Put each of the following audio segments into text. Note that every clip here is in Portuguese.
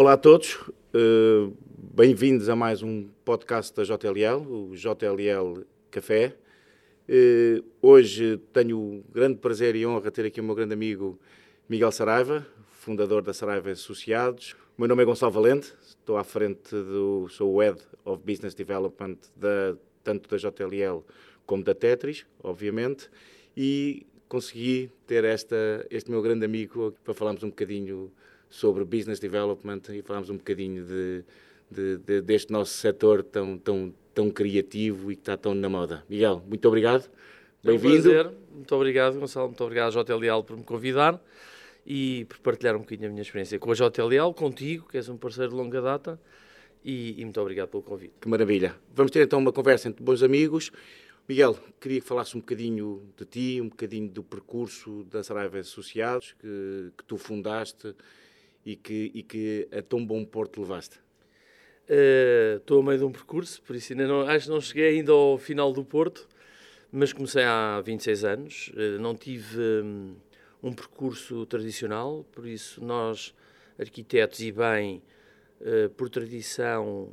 Olá a todos, uh, bem-vindos a mais um podcast da JLL, o JLL Café. Uh, hoje tenho o grande prazer e honra de ter aqui o meu grande amigo Miguel Saraiva, fundador da Saraiva Associados. O meu nome é Gonçalo Valente, estou à frente do, sou o Head of Business Development da, tanto da JLL como da Tetris, obviamente, e consegui ter esta, este meu grande amigo para falarmos um bocadinho sobre business development e falarmos um bocadinho de, de, de, deste nosso setor tão, tão, tão criativo e que está tão na moda. Miguel, muito obrigado. Bem-vindo. É um muito obrigado, Gonçalo. Muito obrigado, JLL, por me convidar e por partilhar um bocadinho a minha experiência com a JLL, contigo, que és um parceiro de longa data. E, e muito obrigado pelo convite. Que maravilha. Vamos ter então uma conversa entre bons amigos. Miguel, queria que falasse um bocadinho de ti, um bocadinho do percurso da Saraiva Associados, que, que tu fundaste e que, e que a tão bom porto levaste. Estou uh, a meio de um percurso, por isso ainda não, acho que não cheguei ainda ao final do Porto, mas comecei há 26 anos. Uh, não tive um, um, percurso tradicional, por isso nós, arquitetos e bem, uh, por tradição,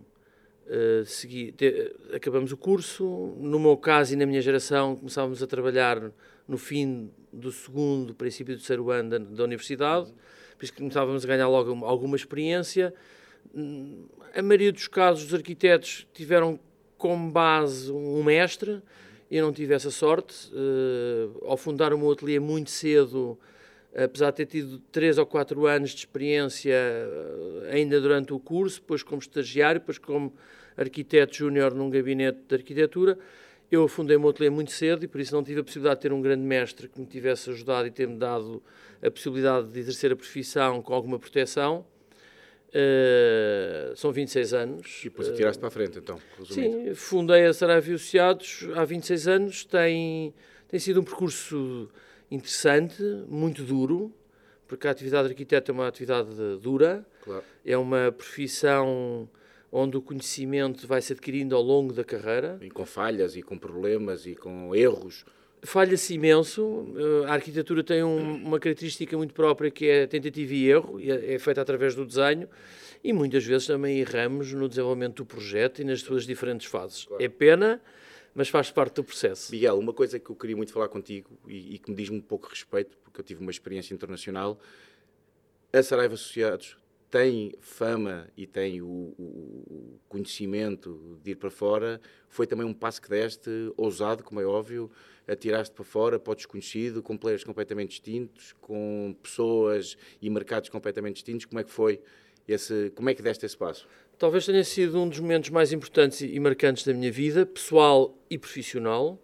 segui, te, acabamos o curso. No meu caso e na minha geração, começávamos a trabalhar no fim do segundo, princípio do terceiro ano da, da universidade, por isso que começávamos a ganhar logo alguma experiência. A maioria dos casos, os arquitetos tiveram como base um mestre. Eu não tive essa sorte. Uh, ao fundar o meu ateliê muito cedo, apesar de ter tido três ou quatro anos de experiência eh, ainda durante o curso, depois como estagiário, depois como arquiteto júnior num gabinete de arquitetura, eu fundei o meu ateliê muito cedo e por isso não tive a possibilidade de ter um grande mestre que me tivesse ajudado e ter-me dado a possibilidade de exercer a profissão com alguma proteção. Uh, são 26 anos. E depois atiraste uh, para a frente, então, resumindo. Sim, fundei a Saraiva Associados há 26 anos. Tem, tem sido um percurso interessante, muito duro, porque a atividade de arquiteto é uma atividade dura, claro. é uma profissão onde o conhecimento vai se adquirindo ao longo da carreira. E com falhas, e com problemas, e com erros. Falha-se imenso. A arquitetura tem um, uma característica muito própria que é tentativa e erro, e é, é feita através do desenho, e muitas vezes também erramos no desenvolvimento do projeto e nas suas diferentes fases. Claro. É pena, mas faz parte do processo. Miguel, uma coisa que eu queria muito falar contigo e, e que me diz um pouco respeito, porque eu tive uma experiência internacional, a Saraiva Associados tem fama e tem o, o, conhecimento de ir para fora, foi também um passo que deste, ousado, como é óbvio, atiraste para fora, para o desconhecido, com players completamente distintos, com pessoas e mercados completamente distintos. Como é que foi esse, como é que deste esse passo? Talvez tenha sido um dos momentos mais importantes e marcantes da minha vida, pessoal e profissional.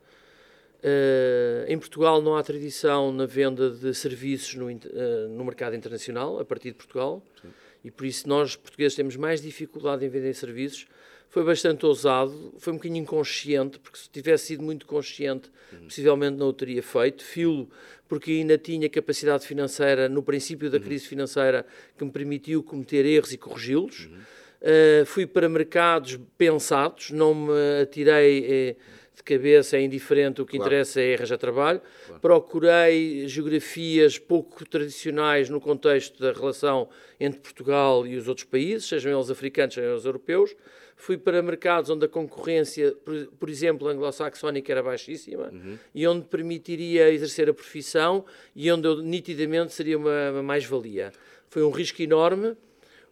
Uh, em Portugal não há tradição na venda de serviços no, uh, no mercado internacional, a partir de Portugal. Sim e por isso nós, portugueses, temos mais dificuldade em vender serviços. Foi bastante ousado, foi um bocadinho inconsciente, porque se tivesse sido muito consciente, uhum. possivelmente não o teria feito. Filo, porque ainda tinha capacidade financeira, no princípio da uhum. crise financeira, que me permitiu cometer erros e corrigi-los. Uhum. Uh, fui para mercados pensados, não me atirei. Eh, de cabeça é indiferente, o que claro. interessa é arranjar trabalho. Claro. Procurei geografias pouco tradicionais no contexto da relação entre Portugal e os outros países, sejam eles africanos, sejam eles europeus. Fui para mercados onde a concorrência, por, por exemplo, anglo-saxónica era baixíssima uhum. e onde permitiria exercer a profissão e onde eu nitidamente seria uma, uma mais-valia. Foi um risco enorme.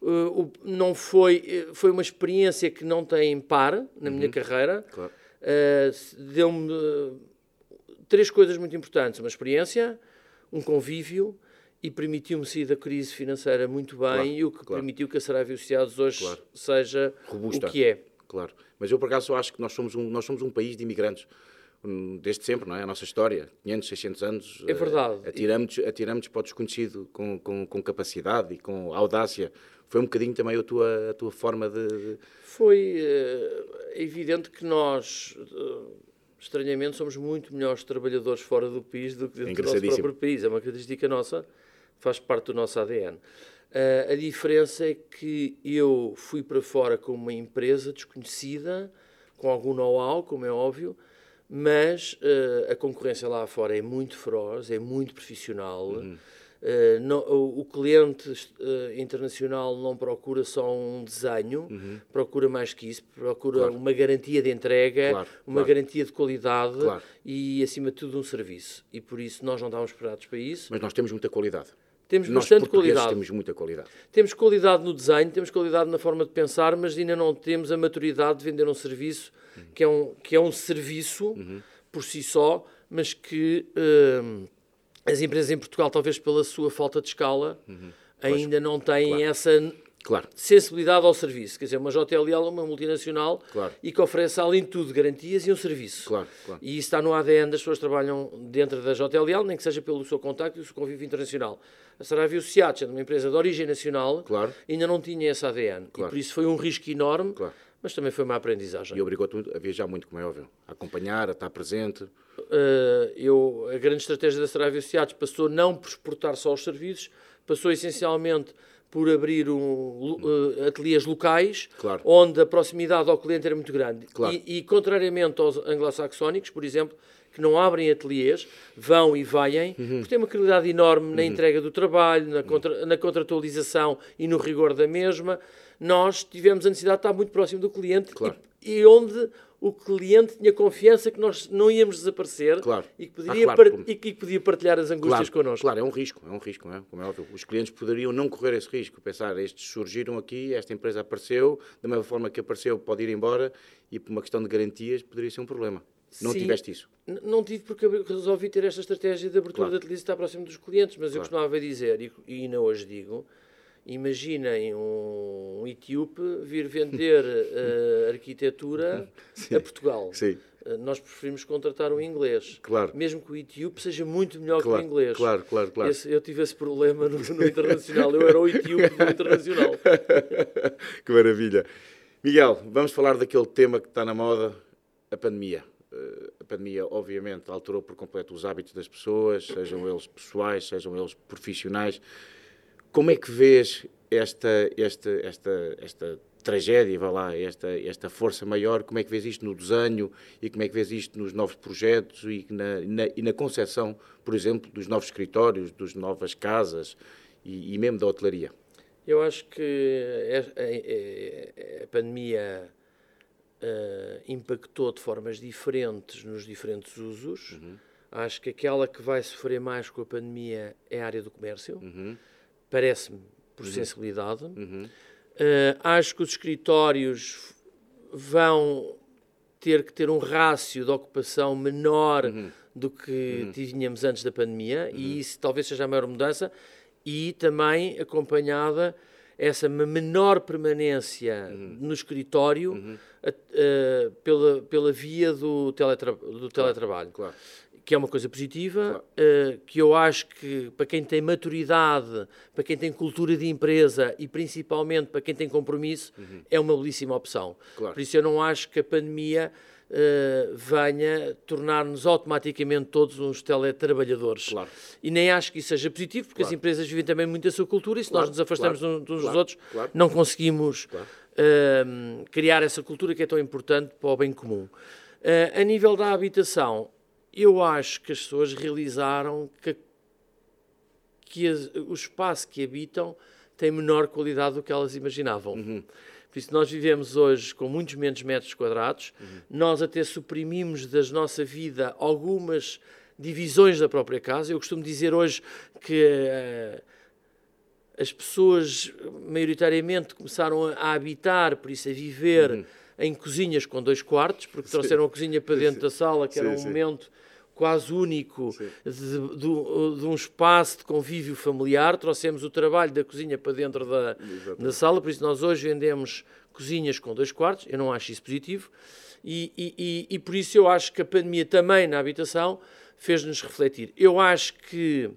Uh, não foi, foi uma experiência que não tem par na uhum. minha carreira. Claro uh, deu-me uh, três coisas muito importantes: uma experiência, um convívio e permitiu-me sair da crise financeira muito bem claro, e o que claro. permitiu que a Saraiva Associados hoje claro. seja Robusta. o que é. Claro, mas eu por acaso acho que nós somos um, nós somos um país de imigrantes desde sempre, não é? A nossa história, 500, 600 anos. É verdade. Uh, atiramos, atiramos para o desconhecido com, com, com, capacidade e com audácia. Foi um bocadinho também a tua, a tua forma de. Foi uh, evidente que nós, uh, estranhamente, somos muito melhores trabalhadores fora do país do que dentro do nosso próprio país. É uma característica nossa, faz parte do nosso ADN. Uh, a diferença é que eu fui para fora com uma empresa desconhecida, com algum know-how, como é óbvio, mas uh, a concorrência lá fora é muito feroz, é muito profissional. Uhum. Não, o, o, cliente uh, internacional não procura só um desenho, uhum. procura mais que isso, procura claro. uma garantia de entrega, claro, uma claro. garantia de qualidade e, acima de tudo, um serviço. E por isso nós não estávamos preparados para isso. Mas nós temos muita qualidade. Temos nós, bastante qualidade. temos muita qualidade. Temos qualidade no design, temos qualidade na forma de pensar, mas ainda não temos a maturidade de vender um serviço uhum. que, é um, que é um serviço uhum. por si só, mas que. Uh, as empresas em Portugal, talvez pela sua falta de escala, uhum. ainda pois, não têm claro. essa claro. sensibilidade ao serviço. Quer dizer, uma JLL é uma multinacional claro. e que oferece, além de tudo, garantias e um serviço. E isso está no ADN das pessoas que trabalham dentro da JLL, nem que seja pelo seu contacto e o seu convívio internacional. A Saravio Seat, uma empresa de origem nacional, ainda não tinha esse ADN. E por isso foi um risco enorme mas também foi uma aprendizagem. E obrigou-te a viajar muito, como é óbvio, a acompanhar, a estar presente. Uh, eu, a grande estratégia da Saraiva Associados passou não por exportar só os serviços, passou essencialmente por abrir um, uh, ateliês locais, claro. onde a proximidade ao cliente era muito grande. Claro. E, e, contrariamente aos anglo-saxónicos, por exemplo, que não abrem ateliês, vão e vêm, uhum. porque têm uma qualidade enorme na uhum. entrega do trabalho, na, contra, na contratualização e no rigor da mesma, nós tivemos a necessidade de estar muito próximo do cliente claro. e, e, onde o cliente tinha confiança que nós não íamos desaparecer claro. e, que poderia ah, claro, e que podia partilhar as angústias claro, connosco. Claro, é um risco, é um risco, não é? Como é óbvio. Os clientes poderiam não correr esse risco, pensar, estes surgiram aqui, esta empresa apareceu, da mesma forma que apareceu pode ir embora e por uma questão de garantias poderia ser um problema. Não Sim, tiveste isso? Não tive porque resolvi ter esta estratégia de abertura claro. da utilização estar próximo dos clientes, mas eu costumava dizer, e, e ainda hoje digo, Imaginem um, um etíope vir vender uh, arquitetura Sim. a Portugal. Sim. Uh, nós preferimos contratar um inglês. Claro. Mesmo que o etíope seja muito melhor claro, que o inglês. Claro, claro, claro. Esse, eu tive esse problema no, no internacional. Eu era o etíope do internacional. que maravilha. Miguel, vamos falar daquele tema que está na moda, a pandemia. Uh, a pandemia, obviamente, alterou por completo os hábitos das pessoas, sejam eles pessoais, sejam eles profissionais. Como é que vês esta, esta, esta, esta tragédia, vá lá, esta, esta força maior, como é que vês isto no desenho e como é que vês isto nos novos projetos e na, na, e na concepção, por exemplo, dos novos escritórios, das novas casas e, e mesmo da hotelaria? Eu acho que a, a, a pandemia uh, impactou de formas diferentes nos diferentes usos. Uhum. Acho que aquela que vai sofrer mais com a pandemia é a área do comércio. Uhum parece-me, por uhum. sensibilidade. Uhum. Uh, acho que os escritórios vão ter que ter um rácio de ocupação menor uhum. do que uhum. tínhamos antes da pandemia, e uhum. isso talvez seja a maior mudança, e também acompanhada essa menor permanência uhum. no escritório uh, pela, pela via do, teletra do teletrabalho. Claro que é uma coisa positiva, claro. uh, que eu acho que para quem tem maturidade, para quem tem cultura de empresa e principalmente para quem tem compromisso, uhum. é uma belíssima opção. Claro. Por isso eu não acho que a pandemia uh, venha tornar-nos automaticamente todos uns teletrabalhadores. Claro. E nem acho que isso seja positivo, porque as empresas vivem também muito a sua cultura e se nós nos afastamos uns dos outros, não conseguimos uh, criar essa cultura que é tão importante para o bem comum. a nível da habitação, eu acho que as pessoas realizaram que, que as, o espaço que habitam tem menor qualidade do que elas imaginavam. Uhum. Por isso, nós vivemos hoje com muitos menos metros quadrados, uhum. nós até suprimimos da nossa vida algumas divisões da própria casa. Eu costumo dizer hoje que uh, as pessoas, maioritariamente, começaram a habitar, por isso a viver. Uhum em cozinhas com dois quartos, porque trouxeram a cozinha para dentro da sala, que sim, era um sim. momento quase único de, de, de, um espaço de convívio familiar. Trouxemos o trabalho da cozinha para dentro da, da sala, por isso nós hoje vendemos cozinhas com dois quartos. Eu não acho isso positivo. E, e, e, e por isso eu acho que a pandemia também na habitação fez-nos refletir. Eu acho que,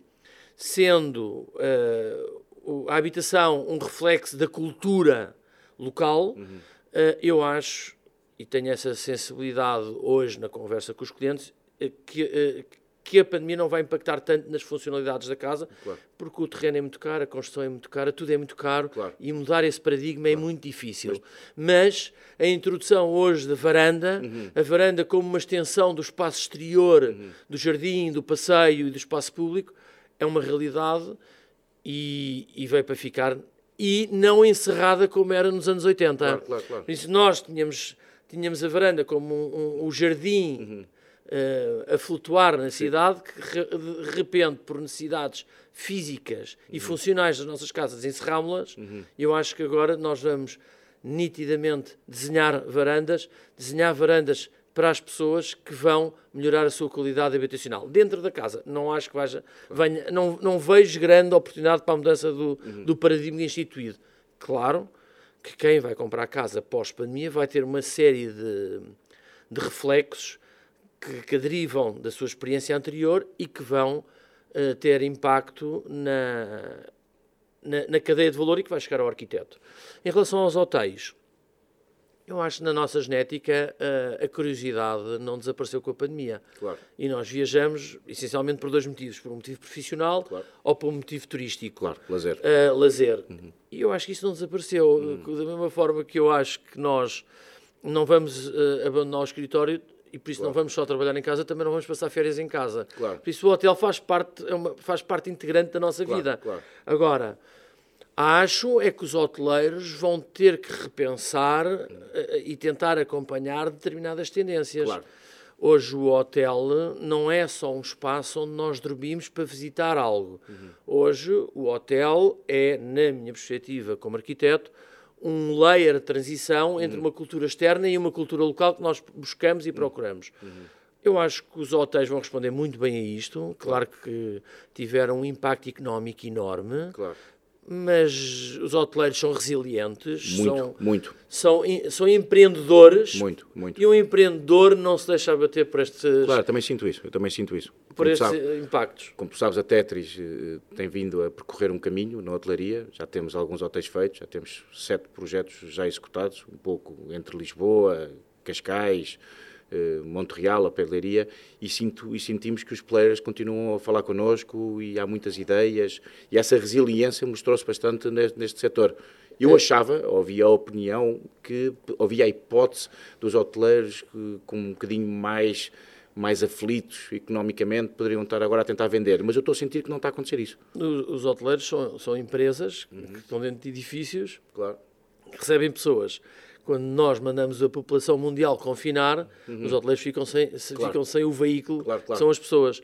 sendo uh, a habitação um reflexo da cultura local, uhum. uh, eu acho, e tenho essa sensibilidade hoje na conversa com os clientes, que, eh, que a pandemia não vai impactar tanto nas funcionalidades da casa, claro. porque o terreno é muito caro, a construção é muito cara, tudo é muito caro claro. e mudar esse paradigma é claro. é muito difícil. Mas, Mas, a introdução hoje da varanda, uhum. a varanda como uma extensão do espaço exterior, uhum. do jardim, do passeio e do espaço público, é uma realidade e, e veio para ficar e não encerrada como era nos anos 80. Claro, claro, claro. Por isso, nós tínhamos, tínhamos a varanda como um, um, um jardim uhum. Uh, a flutuar na cidade, que de repente, por necessidades físicas uhum. e funcionais das nossas casas, encerrámos-las. Uhum. Eu acho que agora nós vamos nitidamente desenhar varandas, desenhar varandas para as pessoas que vão melhorar a sua qualidade habitacional. Dentro da casa, não acho que veja, venha, não, não vejo grande oportunidade para a mudança do, uhum. do paradigma instituído. Claro que quem vai comprar casa pós-pandemia vai ter uma série de, de reflexos que, que, derivam da sua experiência anterior e que vão uh, ter impacto na, na, na cadeia de valor e que vai chegar ao arquiteto. Em relação aos hotéis, eu acho que na nossa genética a, a curiosidade não desapareceu com a pandemia. Claro. E nós viajamos essencialmente por dois motivos: por um motivo profissional claro. ou por um motivo turístico. Claro, lazer. Uh, lazer. Uhum. E eu acho que isso não desapareceu. Uhum. Da mesma forma que eu acho que nós não vamos uh, abandonar o escritório e por isso claro. não vamos só trabalhar em casa, também não vamos passar férias em casa. Claro. Por isso o hotel faz parte, é uma, faz parte integrante da nossa claro, vida. Agora Acho é que os hoteleiros vão ter que repensar uh, e tentar acompanhar determinadas tendências. Hoje o hotel não é só um espaço onde nós dormimos para visitar algo. Uhum. Hoje o hotel é, na minha perspectiva como arquiteto, um layer de transição entre uhum. uma cultura externa e uma cultura local que nós buscamos e uhum. procuramos. Uhum. Eu acho que os hotéis vão responder muito bem a isto. Claro que tiveram um impacto económico enorme. Claro mas os hoteleiros são resilientes, muito, são, muito. São, são empreendedores. Muito, muito. E um empreendedor não se deixa abater por estes. Claro, também sinto isso, eu também sinto isso. Por estes sabe, impactos. Como tu sabes, a Tetris uh, tem vindo a percorrer um caminho na hotelaria, já temos alguns hotéis feitos, já temos sete projetos já executados, um pouco entre Lisboa, Cascais, eh, Montreal, a Pedleiria, e, sinto, e sentimos que os players continuam a falar connosco e há muitas ideias, e essa resiliência mostrou-se bastante neste, neste setor. Eu é. achava, ouvia a opinião, que havia a hipótese dos hoteleiros que, com um bocadinho mais mais aflitos economicamente poderiam estar agora a tentar vender, mas eu estou a sentir que não está a acontecer isso. Os, os hoteleiros são, são empresas uhum. que estão dentro de edifícios, claro. que recebem pessoas quando nós mandamos a população mundial confinar, uhum. os hoteleiros ficam sem, claro. ficam sem o veículo, claro, claro. são as pessoas.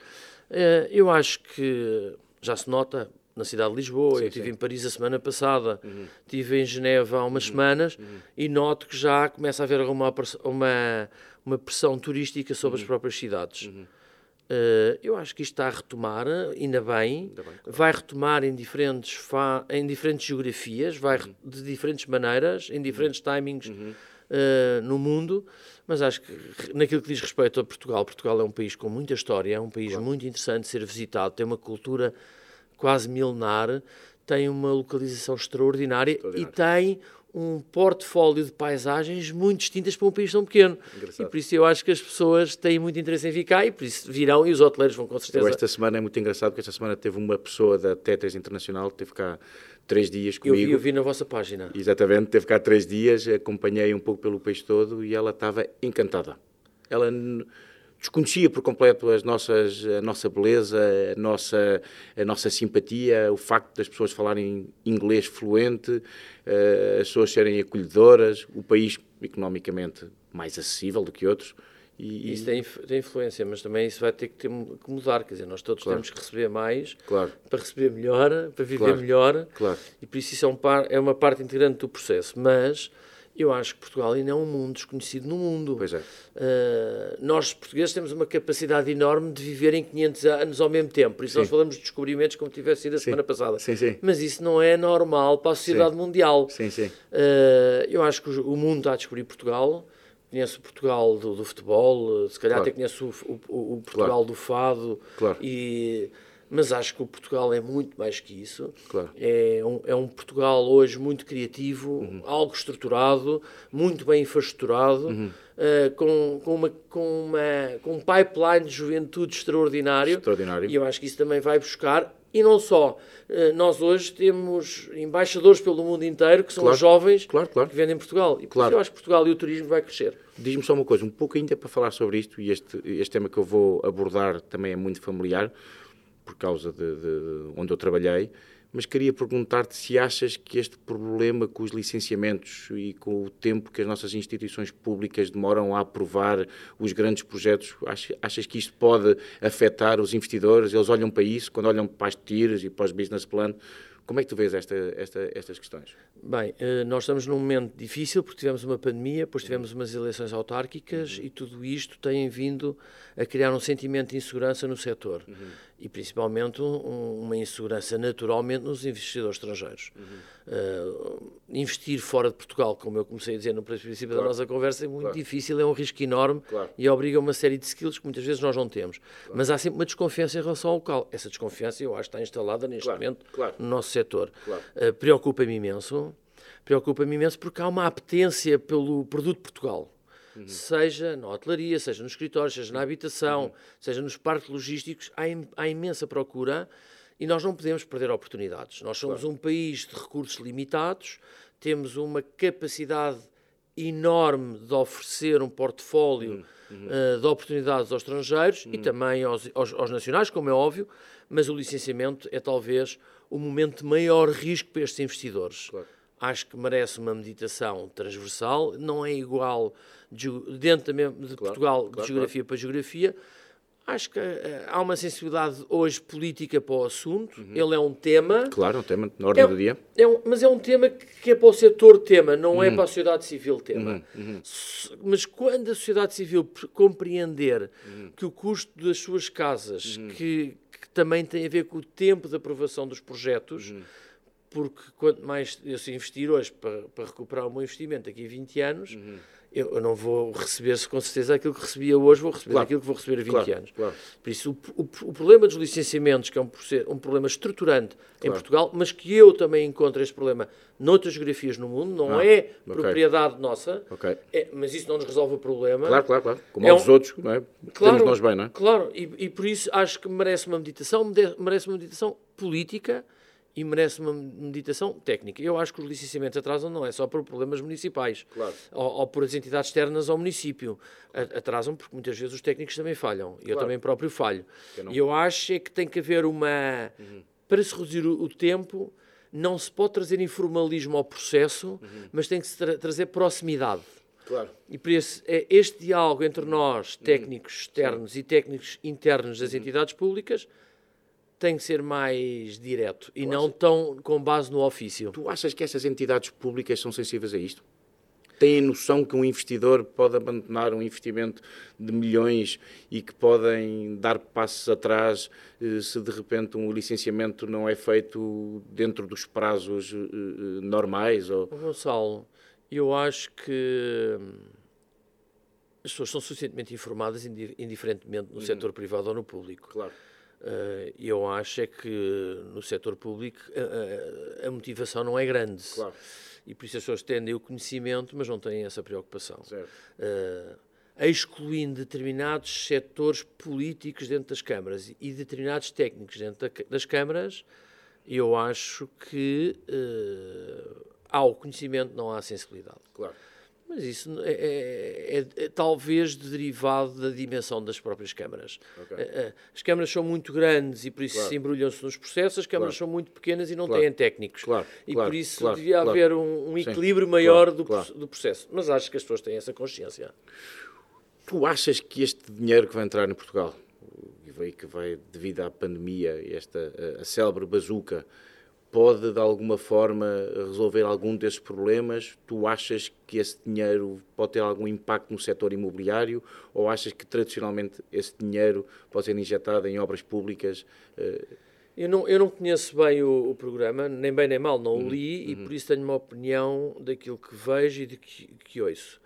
Eh, eu acho que já se nota na cidade de Lisboa, sim, eu estive em Paris a semana passada, uhum. estive em Geneva há umas uhum. semanas uhum. e noto que já começa a haver uma, uma, uma pressão turística sobre as uhum. próprias cidades. Uh, eu acho que isto está a retomar, ainda bem, ainda bem claro. vai retomar em diferentes, em diferentes geografias, vai uhum. de diferentes maneiras, em diferentes uhum. timings. Uh, no mundo, mas acho que naquilo que diz respeito a Portugal, Portugal é um país com muita história, é um país claro. muito interessante de ser visitado, tem uma cultura quase milenar, tem uma localização extraordinária e tem um portfólio de paisagens muito distintas para um país tão pequeno. Engraçado. E por isso eu acho que as pessoas têm muito interesse em ficar e por isso virão e os hoteleiros vão com certeza. esta semana é muito engraçado porque esta semana teve uma pessoa da Tetris Internacional que teve cá três dias comigo. Eu vi, eu vi na vossa página. Exatamente, teve cá três dias, acompanhei um pouco pelo país todo e ela estava encantada. Ela desconhecia por completo as nossas, a nossa beleza, a nossa, a nossa simpatia, o facto das pessoas falarem inglês fluente, eh, as pessoas serem acolhedoras, o país economicamente mais acessível do que outros. E, isso tem, tem, influência, mas também isso vai ter que, ter, que mudar. Quer dizer, nós todos claro. temos que receber mais claro. para receber melhor, para viver claro. melhor. E por isso isso é, um par, é uma parte integrante do processo. Mas eu acho que Portugal ainda é um mundo desconhecido no mundo. Pois é. Uh, nós, portugueses, temos uma capacidade enorme de viver em 500 anos ao mesmo tempo. Por isso sim. nós falamos de descobrimentos como tivesse sido a sim. semana passada. Sim, sim. Mas isso não é normal para a sociedade mundial. Sim, sim. Uh, eu acho que o mundo está a descobrir Portugal. Conheço o Portugal do, do futebol, se calhar claro. até conheço o, o, o Portugal claro. do fado. Claro. E mas acho que o Portugal é muito mais que isso. Claro. É, um, é um Portugal hoje muito criativo, uhum. algo estruturado, muito bem infraestruturado, uhum. uh, com, com, uma, com, uma, com um pipeline de juventude extraordinário. Extraordinário. E eu acho que isso também vai buscar. E não só, uh, nós hoje temos embaixadores pelo mundo inteiro que são claro. os jovens claro, que vendem Portugal. E claro. eu acho que Portugal e o turismo vai crescer. Diz-me só uma coisa, um pouco ainda para falar sobre isto, e este, este tema que eu vou abordar também é muito familiar por causa de, de onde eu trabalhei, mas queria perguntar-te se achas que este problema com os licenciamentos e com o tempo que as nossas instituições públicas demoram a aprovar os grandes projetos, achas que isto pode afetar os investidores? Eles olham para isso, quando olham para as tiras e para os business plan, como é que tu vês esta, esta, estas questões? Bem, eh, nós estamos num momento difícil porque tivemos uma pandemia, depois tivemos umas eleições autárquicas uhum. e tudo isto tem vindo a criar um sentimento de insegurança no setor. Uhum e principalmente um, uma insegurança naturalmente nos investidores estrangeiros. Uhum. Uh, investir fora de Portugal, como eu comecei a dizer no princípio claro. da nossa conversa, é muito claro. difícil, é um risco enorme claro. e obriga a uma série de skills que muitas vezes nós não temos. Mas há sempre uma desconfiança em relação ao local. Essa desconfiança eu acho que está instalada neste momento no nosso setor. Uh, Preocupa-me imenso. Preocupa-me imenso porque há uma apetência pelo produto Portugal uhum. seja na hotelaria, seja nos escritórios, seja na habitação, uhum. seja nos parques logísticos, há, há, imensa procura e nós não podemos perder oportunidades. Nós somos claro. um país de recursos limitados, temos uma capacidade enorme de oferecer um portfólio uhum. uh, de oportunidades aos estrangeiros e uhum. também aos, aos, aos nacionais, como é óbvio, mas o licenciamento é talvez o momento de maior risco para estes investidores. Claro acho que merece uma meditação transversal, não é igual de, dentro de claro, Portugal claro, de geografia claro. para geografia. Acho que uh, há uma sensibilidade hoje política para o assunto. Uhum. Ele é um tema. Claro, um tema na ordem é, do dia. É um, mas é um tema que é para o setor tema, não é uhum. é para a sociedade civil tema. Uhum. uhum. Mas quando a sociedade civil compreender uhum. que o custo das suas casas, uhum. que, que, também tem a ver com o tempo de aprovação dos projetos, porque quanto mais eu se investir hoje para, para recuperar o meu investimento daqui a 20 anos, uhum. eu, eu, não vou receber com certeza aquilo que recebia hoje, vou receber claro. aquilo que vou receber a 20 claro, anos. Claro. Por isso, o, o, o, problema dos licenciamentos, que é um, um problema estruturante em Portugal, mas que eu também encontro este problema noutras geografias no mundo, não ah, é okay. propriedade nossa, okay. é, mas isso não nos resolve o problema. Claro, claro, claro. Como é aos um, outros, não é? Claro, nós bem, não é? Claro, e, e por isso acho que merece uma meditação, merece uma meditação política, e merece uma meditação técnica. Eu acho que os licenciamentos atrasam não é só por problemas municipais claro. ou, ou, por as entidades externas ao município. Atrasam porque muitas vezes os técnicos também falham. Claro. eu também próprio falho. Eu e eu acho é que tem que haver uma. Uhum. Para se reduzir o, o, tempo, não se pode trazer informalismo ao processo, uhum. mas tem que se tra trazer proximidade. Claro. E por isso, é este diálogo entre nós, uhum. técnicos externos e técnicos internos das uhum. entidades públicas, tem que ser mais direto e não tão com base no ofício. Tu achas que essas entidades públicas são sensíveis a isto? Têm noção que um investidor pode abandonar um investimento de milhões e que podem dar passos atrás eh, se de repente um licenciamento não é feito dentro dos prazos eh, eh, normais? Ou... Gonçalo, eu acho que hum, as pessoas são suficientemente informadas, indiferentemente no uhum. setor privado ou no público. Claro eu acho é que no setor público a, a, a, motivação não é grande. Claro. E por isso as pessoas tendem o conhecimento, mas não têm essa preocupação. Uh, excluindo determinados setores políticos dentro das câmaras e determinados técnicos dentro da, das câmaras, eu acho que uh, há o conhecimento, não há sensibilidade. Claro. Mas isso é, é, é, é, talvez derivado da dimensão das próprias câmaras. Okay. Eh, eh, as câmaras são muito grandes e por isso claro. se embrulham-se nos processos, as câmaras claro. são muito pequenas e não claro. têm técnicos. E por isso devia haver um, um equilíbrio Sim. maior do, do processo. Mas acho que as pessoas têm essa consciência. Tu achas que este dinheiro que vai entrar em Portugal, que vai devido à pandemia, esta a, a célebre bazuca, pode de alguma forma resolver algum desses problemas? Tu achas que esse dinheiro pode ter algum impacto no setor imobiliário ou achas que tradicionalmente esse dinheiro pode ser injetado em obras públicas? Eu não, eu não conheço bem o, o programa, nem bem nem mal, não o uhum. li uhum. e por isso tenho uma opinião daquilo que vejo e de que, que ouço.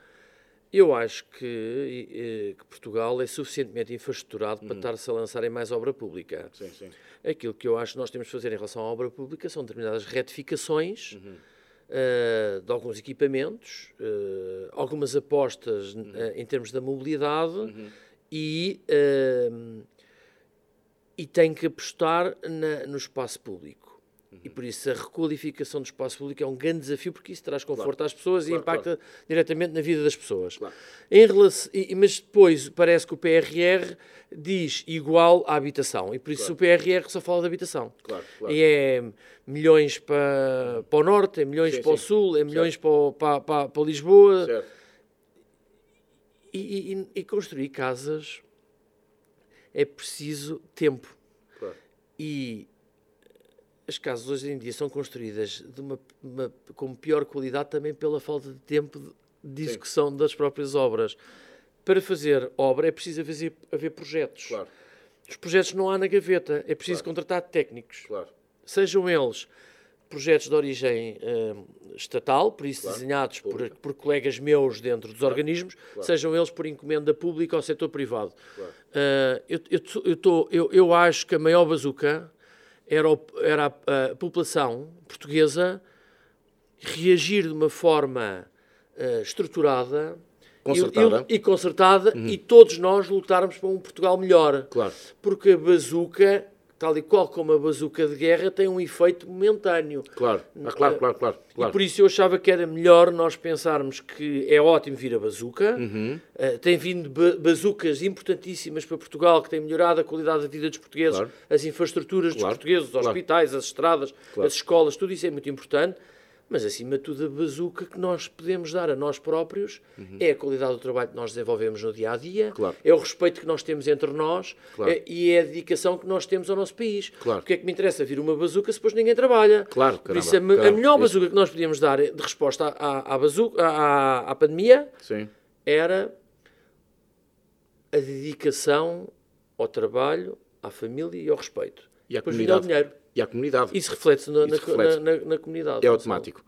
Eu acho que, que, Portugal é suficientemente infraestruturado uhum. para estar-se a lançar em mais obra pública. Sim, sim. Aquilo que eu acho que nós temos de fazer em relação à obra pública são determinadas retificações uhum. uh, de alguns equipamentos, uh, algumas apostas uhum. uh, em termos da mobilidade uhum. e, e tem que apostar na, no espaço público. E por isso a requalificação do espaço público é um grande desafio, porque isso traz conforto Claro. às pessoas Claro, e impacta claro. diretamente na vida das pessoas. Em relação, e- mas depois parece que o PRR diz igual à habitação. E por isso o PRR só fala de habitação. E é milhões para, para o norte, é milhões Sim, para o sul, é milhões para, o- para, para, para Lisboa. Certo. E, e- e construir casas é preciso tempo. Claro. E as casas hoje em dia são construídas de uma, uma- com pior qualidade também pela falta de tempo de- execução das próprias obras. Para fazer obra é preciso haver, haver projetos. Claro, Os projetos não há na gaveta, é preciso contratar técnicos. claro. Sejam eles projetos de origem eh, estatal, por isso Claro, desenhados por, por colegas meus dentro dos organismos, sejam eles por encomenda pública ou setor privado. Claro. Eh, eu, eu, eu, tô- eu, eu acho que a maior bazuca era, era a, a população portuguesa reagir de uma forma eh, estruturada Concertada. E, e concertada e todos nós lutarmos para um Portugal melhor. Claro. Porque a bazuca, tal e qual como a bazuca de guerra, tem um efeito momentâneo. Claro. Ah, claro, claro, claro. E claro. por isso eu achava que era melhor nós pensarmos que é ótimo vir a bazuca. Uhum. Uh, tem vindo ba bazucas importantíssimas para Portugal, que tem melhorado a qualidade da vida dos portugueses, Claro. as infraestruturas dos Claro. portugueses, os hospitais, as estradas, as escolas, tudo isso é muito importante. Mas, acima de tudo, a bazuca que nós podemos dar a nós próprios é a qualidade do trabalho que nós desenvolvemos no dia a dia, Uhum. Claro. é o respeito que nós temos entre nós Claro. é- e é a dedicação que nós temos ao nosso país. Claro. Porque é que me interessa vir uma bazuca se depois ninguém trabalha? Claro, Por isso, a, caramba, a caramba. melhor bazuca que nós podíamos dar de resposta à, à, bazuca, à, à pandemia Sim. era a dedicação ao trabalho, à família e ao respeito. E à Depois comunidade. dinheiro. E à comunidade. Isso reflete-se na, reflete-se. na- na- na comunidade. É não automático.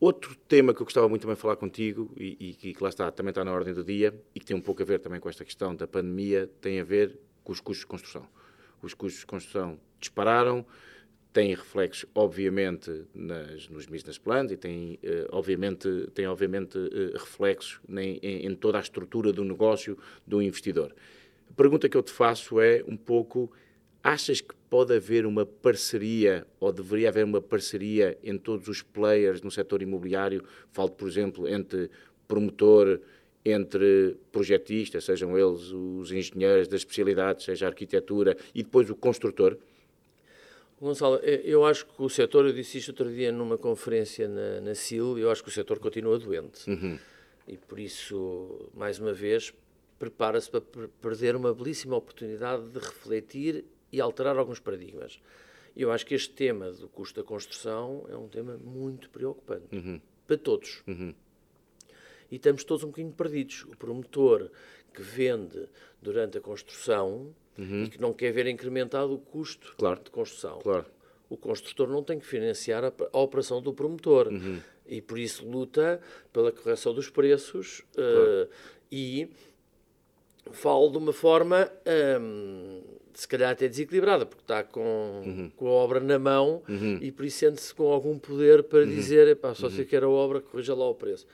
Outro tema que eu gostava muito também de falar contigo, e, e- que lá está, também está na ordem do dia, e que tem um pouco a ver também com esta questão da pandemia, tem a ver com os custos de construção. Os custos de construção dispararam, têm reflexos, obviamente, nas, nos business plans e têm, eh, obviamente, têm, obviamente eh, reflexos em- em toda a estrutura do negócio do investidor. A pergunta que eu te faço é um pouco Achas que pode haver uma parceria, ou deveria haver uma parceria entre todos os players no setor imobiliário? Falo, por exemplo, entre promotor, entre projetistas, sejam eles os engenheiros das especialidades, seja a arquitetura, e depois o construtor? Gonçalo, eh, eu acho que o setor, eu disse isto outro dia numa conferência na, na CIL, eu acho que o setor continua doente. E por isso, mais uma vez, prepara-se para per- perder uma belíssima oportunidade de refletir e alterar alguns paradigmas. Eu acho que este tema do custo da construção é um tema muito preocupante para todos. E estamos todos um bocadinho perdidos. O promotor que vende durante a construção e que não quer ver incrementado o custo Claro. de construção. Claro. O construtor não tem que financiar a, a operação do promotor e por isso luta pela correção dos preços eh, e falo de uma forma hum, se calhar até desequilibrada, porque está com, com a obra na mão e por isso sente-se com algum poder para dizer, "Epá, só sei que era a obra, corrija lá o preço.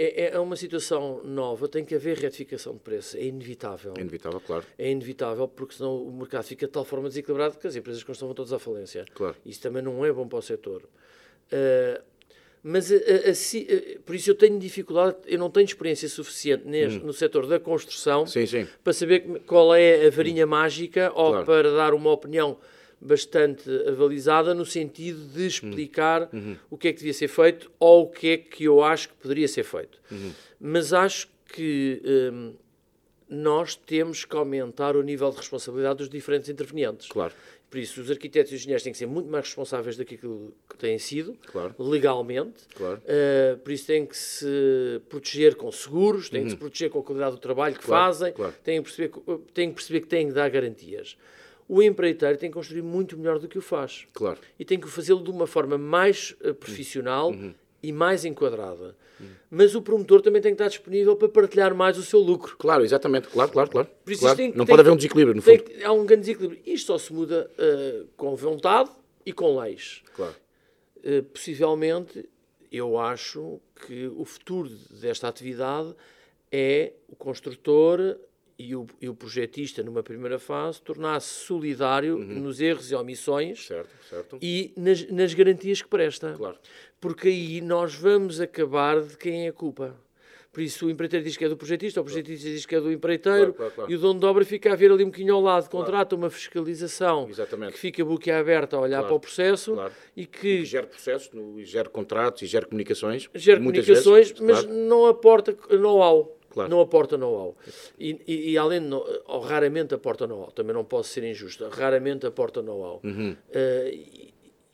É, é uma situação nova, tem que haver retificação de preço, é inevitável. É inevitável, claro. É inevitável, porque senão o mercado fica de tal forma desequilibrado que as empresas vão todas à falência. Claro. Isso também não é bom para o setor. Uh, mas, a- a- assim, uh, por isso eu tenho dificuldade, eu não tenho experiência suficiente neste, no setor da construção Hum. Sim, sim. para saber qual é a varinha mágica ou Claro. para dar uma opinião bastante avalizada no sentido de explicar Uhum. o que é que devia ser feito ou o que é que eu acho que poderia ser feito. Uhum. Mas acho que hum, nós temos que aumentar o nível de responsabilidade dos diferentes intervenientes. Claro. Por isso, os arquitetos e os engenheiros têm que ser muito mais responsáveis daquilo que têm sido, Claro. legalmente. Claro. Uh, por isso, têm que se proteger com seguros, têm que se proteger com a qualidade do trabalho que Uhum. Claro, fazem, têm, que perceber, que- têm que perceber que têm que dar garantias. O empreiteiro tem que construir muito melhor do que o faz. E tem que fazê-lo de uma forma mais uh, profissional Uhum. e mais enquadrada. Mas o promotor também tem que estar disponível para partilhar mais o seu lucro. Claro, exatamente. Claro, claro, claro. Por isso Claro. tem- Não tem- pode haver um desequilíbrio, no Tem fundo. que- há um grande desequilíbrio. Isto só se muda uh, com vontade e com leis. Claro. Uh, possivelmente, eu acho que o futuro desta atividade é o construtor e o, e o projetista, numa primeira fase, tornar-se solidário uhum. nos erros e omissões certo, certo. e nas, nas garantias que presta. Claro. Porque aí nós vamos acabar de quem é a culpa. Por isso o empreiteiro diz que é do projetista, o projetista diz que é do empreiteiro, Claro, claro, e o dono de obra fica a ver ali um bocadinho ao lado, contrata uma fiscalização Exatamente. que fica boquiaberta a olhar para o processo e E que que gera processos, e gera contratos e gera comunicações. gera comunicações, vezes, mas não aporta know-how. Claro. Não aporta know-how. E, e- e além de, no- ou raramente aporta know-how, também não posso ser injusto, raramente aporta know-how. Uhum. Eh,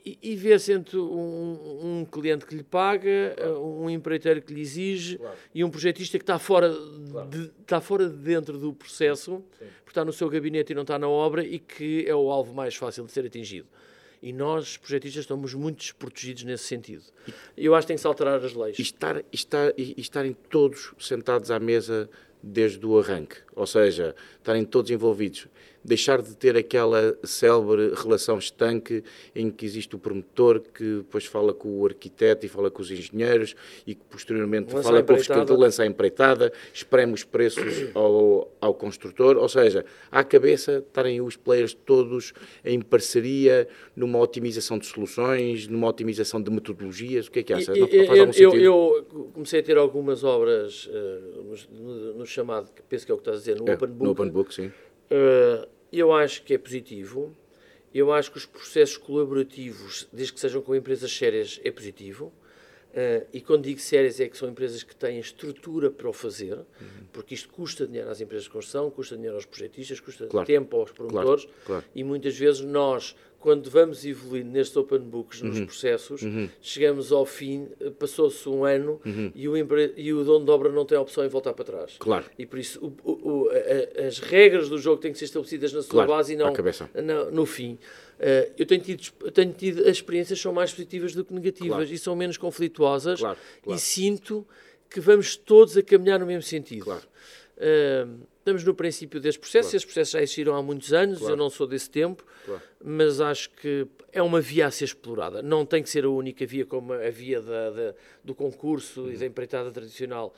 e, e- vê-se entre um, um cliente que lhe paga, eh, um empreiteiro que lhe exige Claro. e um projetista que está fora, de, está fora de dentro do processo, porque está no seu gabinete e não está na obra e que é o alvo mais fácil de ser atingido. E nós, projetistas, estamos muito desprotegidos nesse sentido. Eu acho que tem que se alterar as leis. E, estar, estar, e estarem todos sentados à mesa desde o arranque, ou seja, estarem todos envolvidos. Deixar de ter aquela célebre relação estanque em que existe o promotor que depois fala com o arquiteto e fala com os engenheiros e que posteriormente Lança fala com o fiscal, lança a empreitada, espreme os preços ao, ao construtor, ou seja, à cabeça estarem os players todos em parceria numa otimização de soluções, numa otimização de metodologias, o que é que achas? E- Não eu, sentido? eu comecei a ter algumas obras eh, no, no chamado, que penso que é o que estás a dizer, no É, Open Book. No Open Book, sim. Eh, eu acho que é positivo. Eu acho que os processos colaborativos, desde que sejam com empresas sérias, é positivo. Eh, e quando digo sérias, é que são empresas que têm estrutura para o fazer, porque isto custa dinheiro às empresas de construção, custa dinheiro aos projetistas, custa Claro. tempo aos promotores. claro. E muitas vezes nós, quando vamos evoluindo nestes open books, nos Uhum. processos, chegamos ao fim, eh, passou-se um ano e, o e o dono de obra não tem a opção em voltar para trás. Claro. E por isso o- o- a- as regras do jogo têm que ser estabelecidas na sua Claro, base e não na- no fim. Eh, eu tenho tido, tenho tido as experiências são mais positivas do que negativas Claro. e são menos conflituosas Claro, e sinto que vamos todos a caminhar no mesmo sentido. Claro. Eh, estamos no princípio deste processo, esses processos já existiram há muitos anos, Claro. eu não sou desse tempo, Claro. mas acho que é uma via a ser explorada. Não tem que ser a única via como a via da- da- do concurso Uhum. e da empreitada tradicional.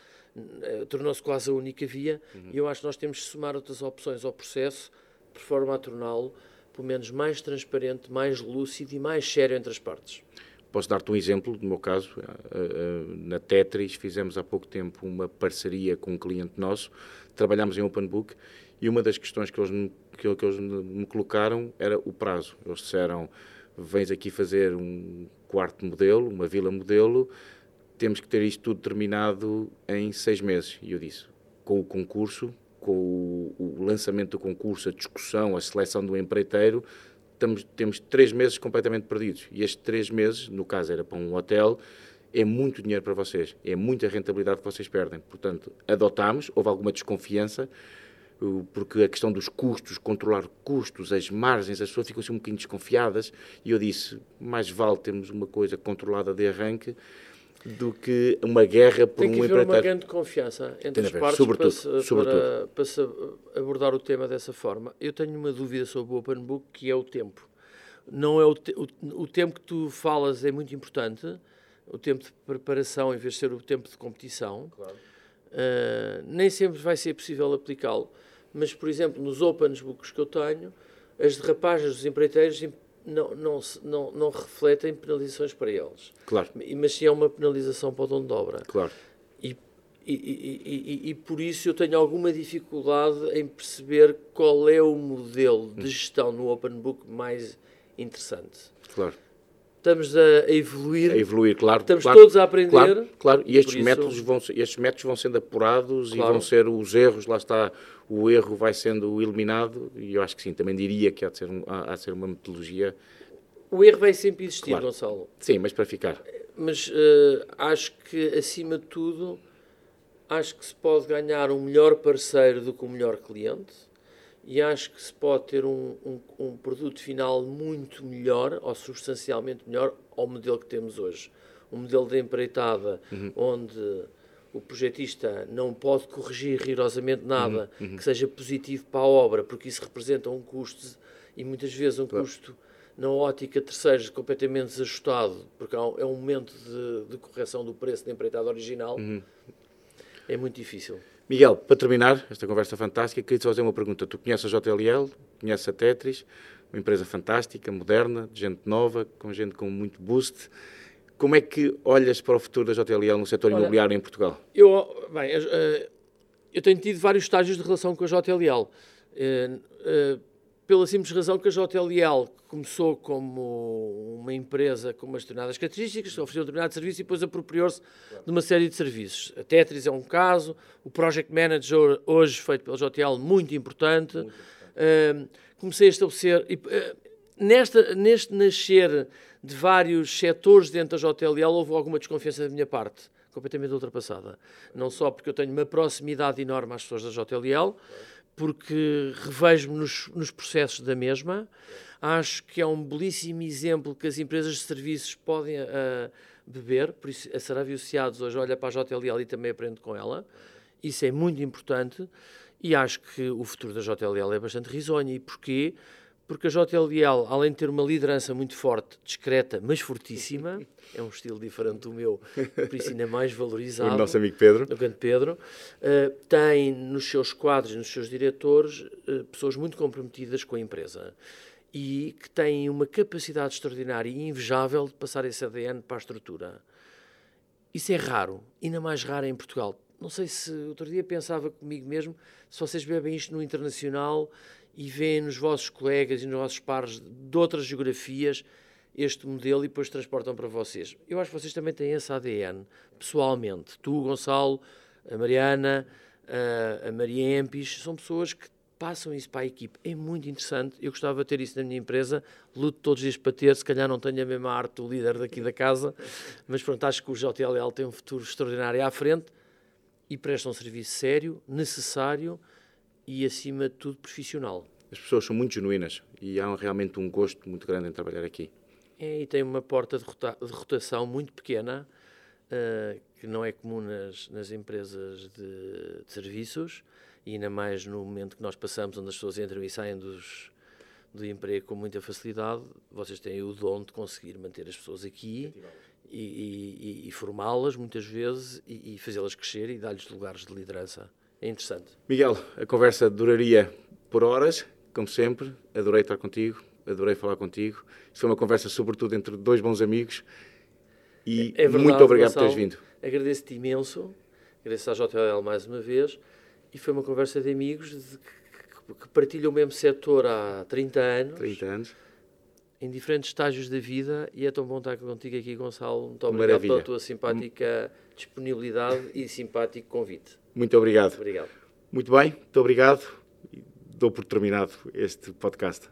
Eh, Tornou-se quase a única via Uhum. e eu acho que nós temos de somar outras opções ao processo por forma a torná-lo, pelo menos, mais transparente, mais lúcido e mais sério entre as partes. Posso dar-te um exemplo, no meu caso, eh, eh, na Tetris fizemos há pouco tempo uma parceria com um cliente nosso, trabalhámos em Open Book e uma das questões que eles me, que, que eles me colocaram era o prazo. Eles disseram, vens aqui fazer um quarto modelo, uma vila modelo, temos que ter isto tudo terminado em seis meses. E eu disse, com o concurso, com o, o lançamento do concurso, a discussão, a seleção do empreiteiro, estamos, temos três meses completamente perdidos. E estes três meses, no caso era para um hotel, é muito dinheiro para vocês, é muita rentabilidade que vocês perdem. Portanto, adotámos, houve alguma desconfiança, porque a questão dos custos, controlar custos, as margens, as pessoas ficam assim um bocadinho desconfiadas, e eu disse, mais vale termos uma coisa controlada de arranque do que uma guerra por Tem que um haver uma empreiteiro. grande confiança entre as partes sobretudo, para, se, sobretudo. para- para se abordar o tema dessa forma. Eu tenho uma dúvida sobre o Open Book, que é o tempo. Não é o, te- o, o tempo que tu falas é muito importante, o tempo de preparação em vez de ser o tempo de competição. Uh, nem sempre vai ser possível aplicá-lo. Mas, por exemplo, nos Open Books que eu tenho, as derrapagens dos empreiteiros não, não, não, não refletem penalizações para eles. Claro, Mas sim é uma penalização para o dono de obra. claro. E, e, e, e, e por isso eu tenho alguma dificuldade em perceber qual é o modelo de gestão no Open Book mais interessante. Claro. Estamos a evoluir, A evoluir, claro. estamos claro, todos a aprender. Claro, claro. E estes métodos, vão, estes métodos vão sendo apurados e Claro. vão ser os erros, lá está, o erro vai sendo eliminado e eu acho que sim, também diria que há de ser, um, há, há de ser uma metodologia, O erro vai sempre existir, Claro. Gonçalo. sim, mas para ficar. Mas eh, acho que, acima de tudo, acho que se pode ganhar um melhor parceiro do que um melhor cliente e acho que se pode ter um, um, um produto final muito melhor ou substancialmente melhor ao modelo que temos hoje. Um modelo de empreitada onde o projetista não pode corrigir rigorosamente nada que seja positivo para a obra, porque isso representa um custo e muitas vezes um custo na ótica de terceiros completamente desajustado, porque é um momento de, de correção do preço da empreitada original, é muito difícil. Miguel, para terminar esta conversa fantástica, queria te fazer uma pergunta. Tu conheces a JLL, conheces a Tetris, uma empresa fantástica, moderna, de gente nova, com gente com muito boost. Como é que olhas para o futuro da JLL no setor Olha, imobiliário em Portugal? Eu, bem, eh, eu tenho tido vários estágios de relação com a JLL. Pela simples razão que a JLL começou como uma empresa com umas determinadas características, ofereceu um determinado serviço e depois apropriou-se de uma série de serviços. A Tetris é um caso, o Project Manager, hoje feito pela JLL, muito importante. Muito importante. Uh, comecei a estabelecer. Uh, nesta, neste nascer de vários setores dentro da JLL, houve alguma desconfiança da minha parte, completamente ultrapassada. Não só porque eu tenho uma proximidade enorme às pessoas da JLL porque revejo-me nos, nos, processos da mesma. Acho que é um belíssimo exemplo que as empresas de serviços podem uh, beber, por isso a Saravia Associados hoje olha para a JLL e também aprende com ela. Isso é muito importante e acho que o futuro da JLL é bastante risonho. E porquê? Porque a JLL, além de ter uma liderança muito forte, discreta, mas fortíssima, é um estilo diferente do meu, por isso ainda mais valorizado. O nosso amigo Pedro. O grande Pedro. Uh, tem nos seus quadros, nos seus diretores, uh, pessoas muito comprometidas com a empresa e que têm uma capacidade extraordinária e invejável de passar esse ADN para a estrutura. Isso é raro, ainda mais raro em Portugal. Não sei se outro dia pensava comigo mesmo, se vocês bebem isto no internacional e veem nos vossos colegas e nos vossos pares de outras geografias este modelo e depois transportam para vocês. Eu acho que vocês também têm esse ADN, pessoalmente. Tu, Gonçalo, a Mariana, a Maria Empis, são pessoas que passam isso para a equipe. É muito interessante. Eu gostava de ter isso na minha empresa. Luto todos os dias para ter. Se calhar não tenho a mesma arte do líder daqui da casa, mas pronto, acho que o JLL tem um futuro extraordinário à frente e presta um serviço sério, necessário e, acima de tudo, profissional. As pessoas são muito genuínas e há realmente um gosto muito grande em trabalhar aqui. É, e tem uma porta de, rota de rotação muito pequena, uh, que não é comum nas, nas empresas de, de, serviços, e ainda mais no momento que nós passamos, onde as pessoas entram e saem dos, do emprego com muita facilidade. Vocês têm o dom de conseguir manter as pessoas aqui e, e, e formá-las muitas vezes e, e fazê-las crescer e dar-lhes lugares de liderança é interessante. Miguel, a conversa duraria por horas, como sempre. Adorei estar contigo, adorei falar contigo. Isto foi uma conversa, sobretudo, entre dois bons amigos. E é, é verdade, muito obrigado Gonçalo, por teres vindo. Agradeço-te imenso, agradeço à JL mais uma vez. E foi uma conversa de amigos de, que, que partilham o mesmo setor há 30 anos. 30 anos em diferentes estágios da vida e é tão bom estar contigo aqui, Gonçalo. Muito obrigado Maravilha. pela tua simpática disponibilidade e simpático convite. Muito obrigado. Obrigado. Muito bem, muito obrigado. Dou por terminado este podcast.